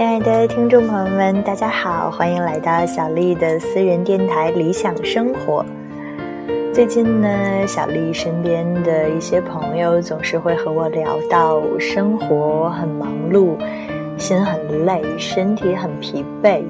亲爱的听众朋友们，大家好，欢迎来到小丽的私人电台《理想生活》。最近呢，小丽身边的一些朋友总是会和我聊到生活很忙碌，心很累，身体很疲惫。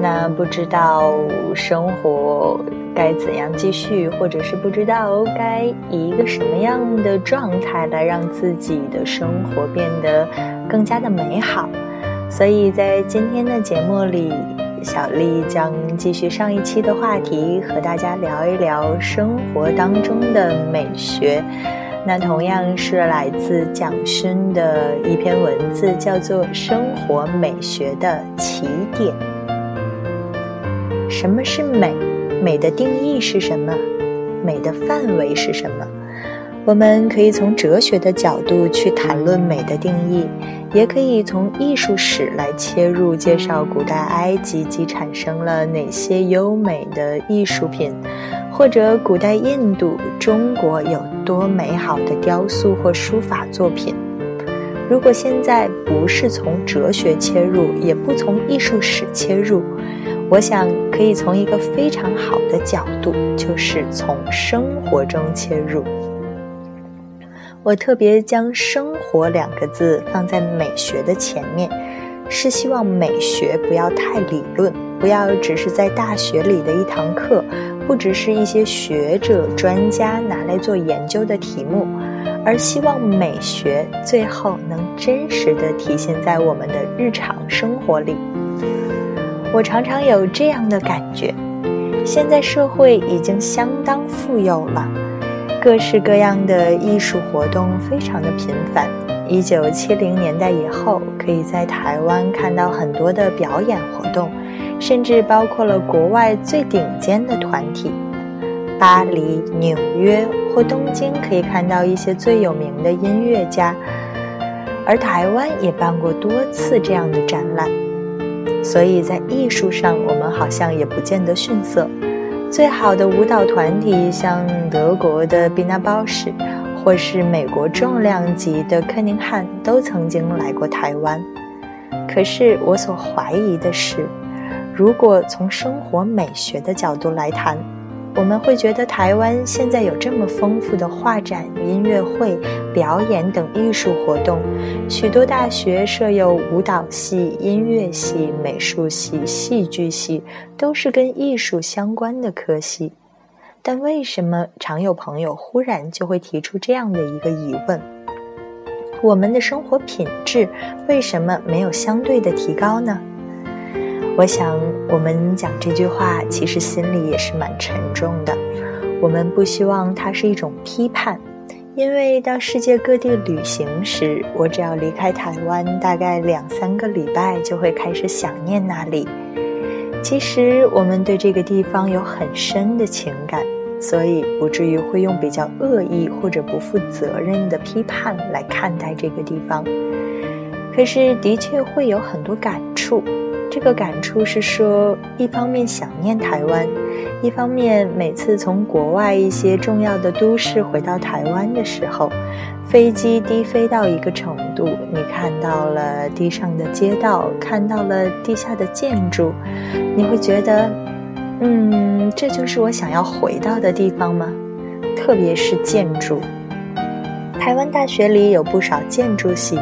那不知道生活该怎样继续，或者是不知道该以一个什么样的状态来让自己的生活变得更加的美好。所以在今天的节目里，小丽将继续上一期的话题，和大家聊一聊生活当中的美学。那同样是来自蒋勋的一篇文字，叫做《生活美学的起点》。什么是美？美的定义是什么？美的范围是什么？我们可以从哲学的角度去谈论美的定义，也可以从艺术史来切入，介绍古代埃及及产生了哪些优美的艺术品，或者古代印度、中国有多美好的雕塑或书法作品。如果现在不是从哲学切入，也不从艺术史切入，我想可以从一个非常好的角度，就是从生活中切入。我特别将“生活”两个字放在美学的前面，是希望美学不要太理论，不要只是在大学里的一堂课，不只是一些学者专家拿来做研究的题目，而希望美学最后能真实的体现在我们的日常生活里。我常常有这样的感觉，现在社会已经相当富有了。各式各样的艺术活动非常的频繁。一九七零年代以后，可以在台湾看到很多的表演活动，甚至包括了国外最顶尖的团体。巴黎、纽约或东京可以看到一些最有名的音乐家，而台湾也办过多次这样的展览。所以在艺术上，我们好像也不见得逊色。最好的舞蹈团体，像德国的毕纳鲍什，或是美国重量级的科宁汉，都曾经来过台湾。可是我所怀疑的是，如果从生活美学的角度来谈，我们会觉得台湾现在有这么丰富的画展、音乐会、表演等艺术活动，许多大学设有舞蹈系、音乐系、美术系、戏剧系，都是跟艺术相关的科系。但为什么常有朋友忽然就会提出这样的一个疑问：我们的生活品质为什么没有相对的提高呢？我想，我们讲这句话，其实心里也是蛮沉重的。我们不希望它是一种批判，因为到世界各地旅行时，我只要离开台湾大概两三个礼拜，就会开始想念那里。其实，我们对这个地方有很深的情感，所以不至于会用比较恶意或者不负责任的批判来看待这个地方。可是，的确会有很多感触。这个感触是说，一方面想念台湾，一方面每次从国外一些重要的都市回到台湾的时候，飞机低飞到一个程度，你看到了地上的街道，看到了地下的建筑，你会觉得，嗯，这就是我想要回到的地方吗？特别是建筑，台湾大学里有不少建筑系。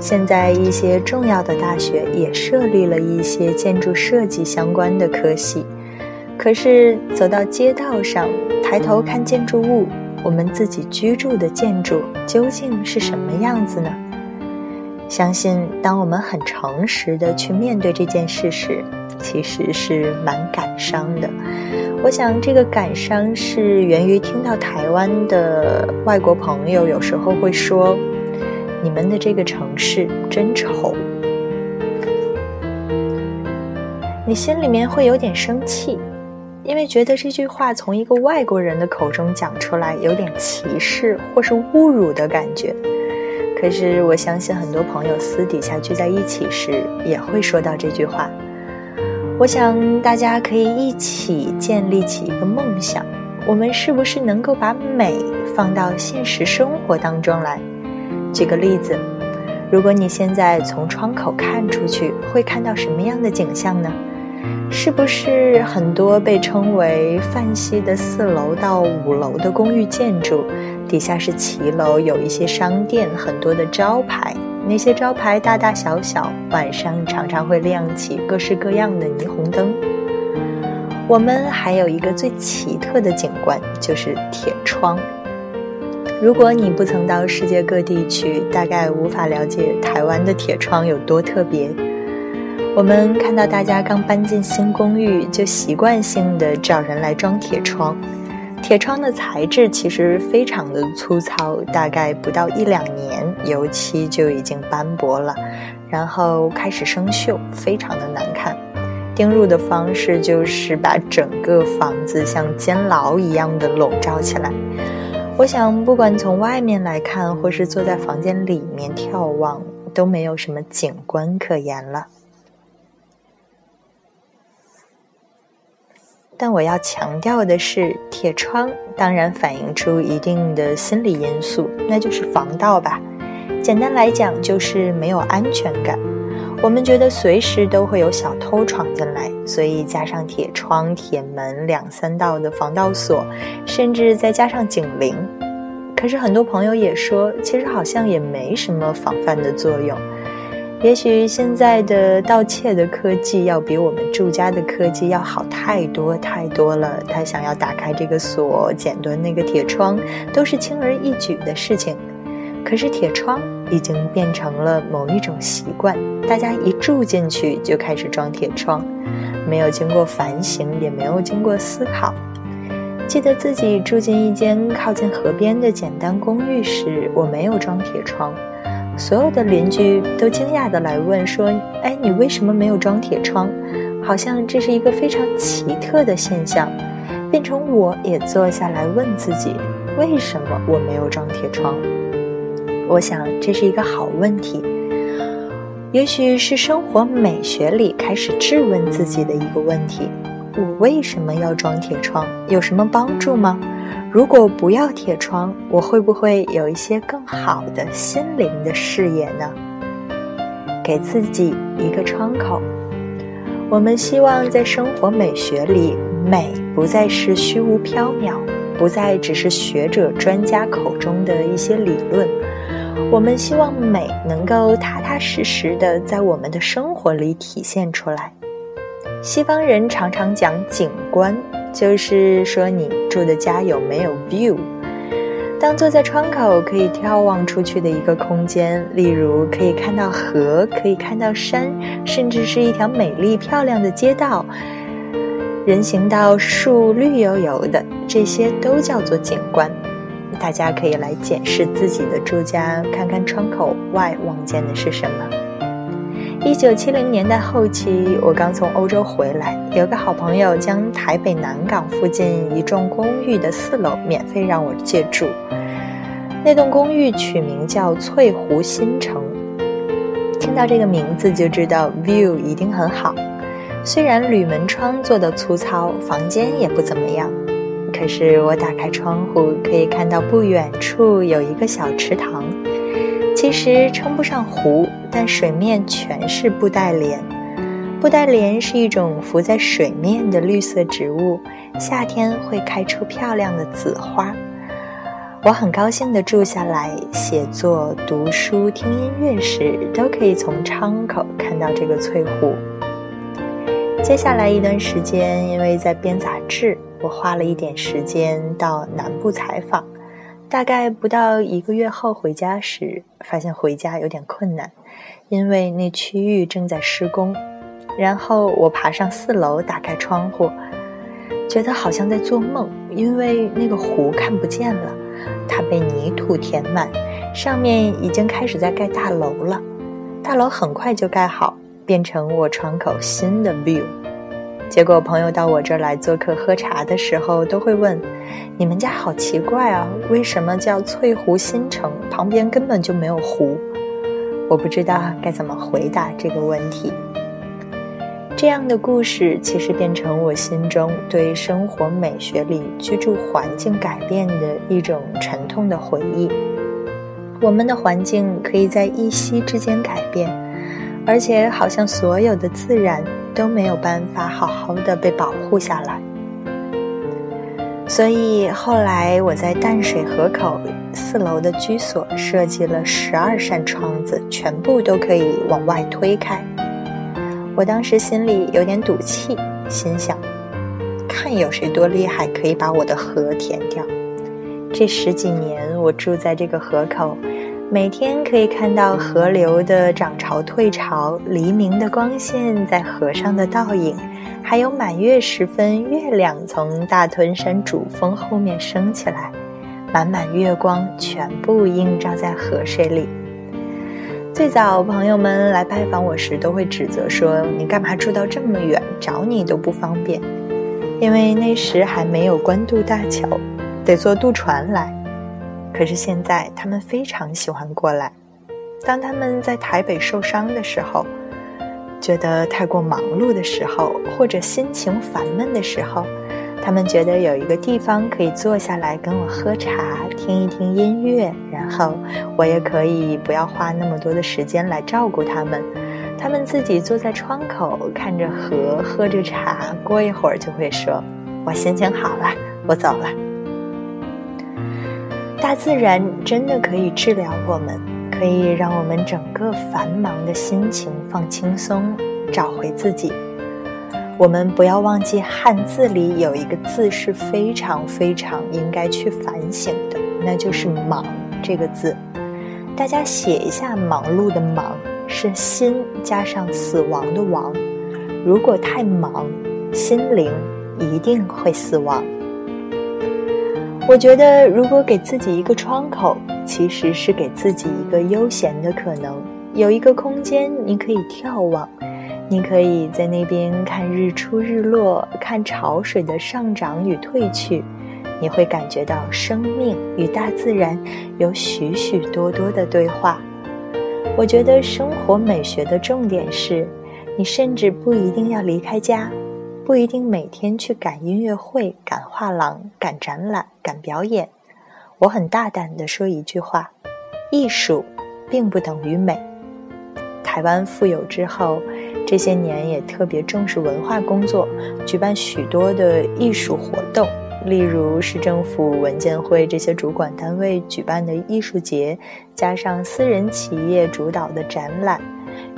现在一些重要的大学也设立了一些建筑设计相关的科系，可是走到街道上，抬头看建筑物，我们自己居住的建筑究竟是什么样子呢？相信当我们很诚实的去面对这件事时，其实是蛮感伤的。我想这个感伤是源于听到台湾的外国朋友有时候会说。你们的这个城市真丑，你心里面会有点生气，因为觉得这句话从一个外国人的口中讲出来，有点歧视或是侮辱的感觉。可是我相信很多朋友私底下聚在一起时，也会说到这句话。我想大家可以一起建立起一个梦想：我们是不是能够把美放到现实生活当中来？举个例子，如果你现在从窗口看出去，会看到什么样的景象呢？是不是很多被称为泛西的四楼到五楼的公寓建筑，底下是骑楼，有一些商店，很多的招牌，那些招牌大大小小，晚上常常会亮起各式各样的霓虹灯。我们还有一个最奇特的景观，就是铁窗。如果你不曾到世界各地去，大概无法了解台湾的铁窗有多特别。我们看到大家刚搬进新公寓，就习惯性的找人来装铁窗。铁窗的材质其实非常的粗糙，大概不到一两年，油漆就已经斑驳了，然后开始生锈，非常的难看。钉入的方式就是把整个房子像监牢一样的笼罩起来。我想，不管从外面来看，或是坐在房间里面眺望，都没有什么景观可言了。但我要强调的是，铁窗当然反映出一定的心理因素，那就是防盗吧。简单来讲，就是没有安全感。我们觉得随时都会有小偷闯进来，所以加上铁窗、铁门、两三道的防盗锁，甚至再加上警铃。可是很多朋友也说，其实好像也没什么防范的作用。也许现在的盗窃的科技要比我们住家的科技要好太多太多了。他想要打开这个锁、剪断那个铁窗，都是轻而易举的事情。可是铁窗已经变成了某一种习惯，大家一住进去就开始装铁窗，没有经过反省，也没有经过思考。记得自己住进一间靠近河边的简单公寓时，我没有装铁窗，所有的邻居都惊讶地来问说：“哎，你为什么没有装铁窗？”好像这是一个非常奇特的现象，变成我也坐下来问自己：为什么我没有装铁窗？我想这是一个好问题，也许是生活美学里开始质问自己的一个问题：我为什么要装铁窗？有什么帮助吗？如果不要铁窗，我会不会有一些更好的心灵的视野呢？给自己一个窗口。我们希望在生活美学里，美不再是虚无缥缈，不再只是学者专家口中的一些理论。我们希望美能够踏踏实实的在我们的生活里体现出来。西方人常常讲景观，就是说你住的家有没有 view。当坐在窗口可以眺望出去的一个空间，例如可以看到河，可以看到山，甚至是一条美丽漂亮的街道，人行道树绿油油的，这些都叫做景观。大家可以来检视自己的住家，看看窗口外望见的是什么。一九七零年代后期，我刚从欧洲回来，有个好朋友将台北南港附近一幢公寓的四楼免费让我借住。那栋公寓取名叫翠湖新城，听到这个名字就知道 view 一定很好。虽然铝门窗做的粗糙，房间也不怎么样。可是我打开窗户，可以看到不远处有一个小池塘，其实称不上湖，但水面全是布袋莲。布袋莲是一种浮在水面的绿色植物，夏天会开出漂亮的紫花。我很高兴地住下来，写作、读书、听音乐时，都可以从窗口看到这个翠湖。接下来一段时间，因为在编杂志。我花了一点时间到南部采访，大概不到一个月后回家时，发现回家有点困难，因为那区域正在施工。然后我爬上四楼，打开窗户，觉得好像在做梦，因为那个湖看不见了，它被泥土填满，上面已经开始在盖大楼了。大楼很快就盖好，变成我窗口新的 view。结果朋友到我这儿来做客喝茶的时候，都会问：“你们家好奇怪啊，为什么叫翠湖新城？旁边根本就没有湖。”我不知道该怎么回答这个问题。这样的故事其实变成我心中对生活美学里居住环境改变的一种沉痛的回忆。我们的环境可以在一夕之间改变，而且好像所有的自然都没有办法好好的被保护下来。所以后来我在淡水河口四楼的居所设计了十二扇窗子，全部都可以往外推开。我当时心里有点赌气，心想，看有谁多厉害，可以把我的河填掉。这十几年我住在这个河口，每天可以看到河流的涨潮退潮，黎明的光线在河上的倒影。还有满月时分，月亮从大屯山主峰后面升起来，满满月光全部映照在河水里。最早朋友们来拜访我时，都会指责说：“你干嘛住到这么远，找你都不方便。”因为那时还没有官渡大桥，得坐渡船来。可是现在，他们非常喜欢过来。当他们在台北受伤的时候，觉得太过忙碌的时候，或者心情烦闷的时候，他们觉得有一个地方可以坐下来跟我喝茶，听一听音乐，然后我也可以不要花那么多的时间来照顾他们。他们自己坐在窗口看着河，喝着茶，过一会儿就会说：“我心情好了，我走了。”大自然真的可以治疗我们。可以让我们整个繁忙的心情放轻松，找回自己。我们不要忘记汉字里有一个字是非常非常应该去反省的，那就是“忙”这个字。大家写一下“忙碌”的“忙”，是心加上死亡的“亡”。如果太忙，心灵一定会死亡。我觉得，如果给自己一个窗口，其实是给自己一个悠闲的可能，有一个空间，你可以眺望，你可以在那边看日出日落，看潮水的上涨与退去，你会感觉到生命与大自然有许许多多的对话。我觉得生活美学的重点是，你甚至不一定要离开家。不一定每天去赶音乐会、赶画廊、赶展览、赶表演。我很大胆地说一句话：艺术并不等于美。台湾富有之后，这些年也特别重视文化工作，举办许多的艺术活动，例如市政府文建会这些主管单位举办的艺术节，加上私人企业主导的展览。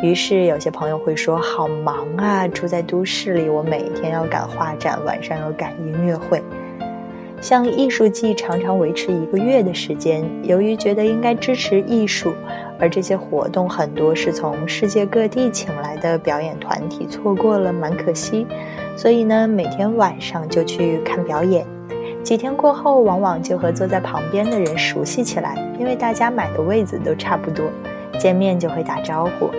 于是有些朋友会说：“好忙啊，住在都市里，我每天要赶画展，晚上要赶音乐会。像艺术季常常维持一个月的时间，由于觉得应该支持艺术，而这些活动很多是从世界各地请来的表演团体，错过了蛮可惜。所以呢，每天晚上就去看表演。几天过后，往往就和坐在旁边的人熟悉起来，因为大家买的位子都差不多，见面就会打招呼。”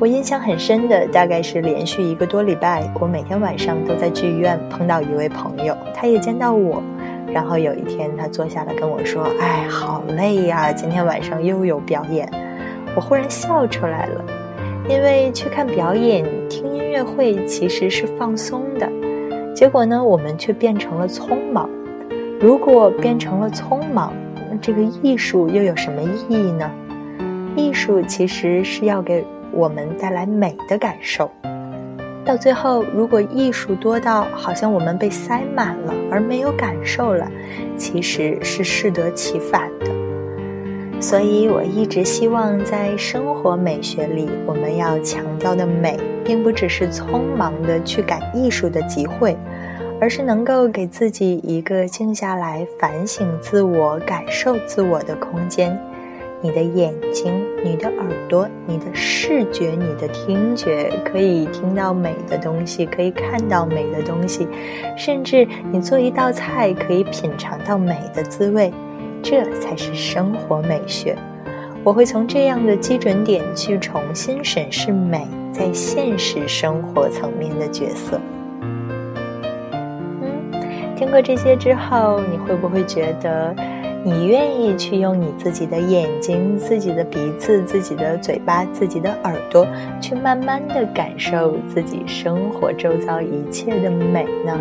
我印象很深的，大概是连续一个多礼拜，我每天晚上都在剧院碰到一位朋友，他也见到我。然后有一天，他坐下来跟我说：“哎，好累呀，今天晚上又有表演。”我忽然笑出来了，因为去看表演、听音乐会其实是放松的，结果呢，我们却变成了匆忙。如果变成了匆忙，那这个艺术又有什么意义呢？艺术其实是要给。我们带来美的感受，到最后，如果艺术多到好像我们被塞满了而没有感受了，其实是适得其反的。所以我一直希望在生活美学里，我们要强调的美，并不只是匆忙的去赶艺术的集会，而是能够给自己一个静下来反省自我、感受自我的空间。你的眼睛、你的耳朵、你的视觉、你的听觉，可以听到美的东西，可以看到美的东西，甚至你做一道菜可以品尝到美的滋味，这才是生活美学。我会从这样的基准点去重新审视美在现实生活层面的角色。嗯，听过这些之后，你会不会觉得？你愿意去用你自己的眼睛、自己的鼻子、自己的嘴巴、自己的耳朵，去慢慢的感受自己生活周遭一切的美呢？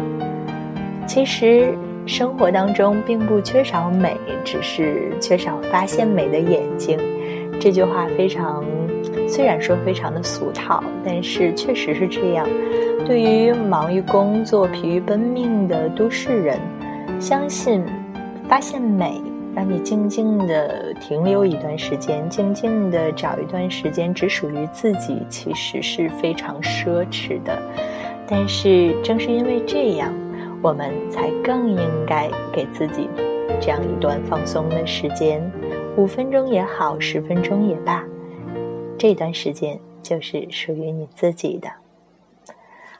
其实，生活当中并不缺少美，只是缺少发现美的眼睛。这句话非常，虽然说非常的俗套，但是确实是这样。对于忙于工作、疲于奔命的都市人，相信发现美，让你静静的停留一段时间，静静的找一段时间只属于自己，其实是非常奢侈的。但是正是因为这样，我们才更应该给自己这样一段放松的时间，五分钟也好，十分钟也罢，这段时间就是属于你自己的。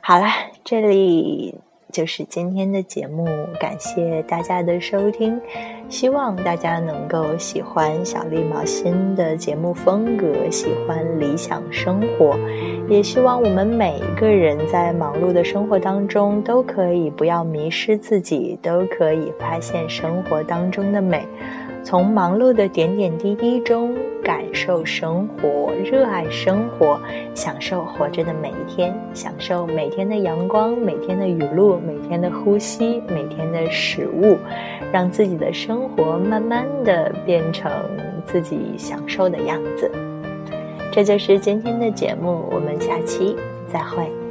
好了，这里就是今天的节目，感谢大家的收听，希望大家能够喜欢小绿毛新的节目风格，喜欢理想生活，也希望我们每一个人在忙碌的生活当中都可以不要迷失自己，都可以发现生活当中的美。从忙碌的点点滴滴中感受生活，热爱生活，享受活着的每一天，享受每天的阳光、每天的雨露、每天的呼吸、每天的食物，让自己的生活慢慢的变成自己享受的样子。这就是今天的节目，我们下期再会。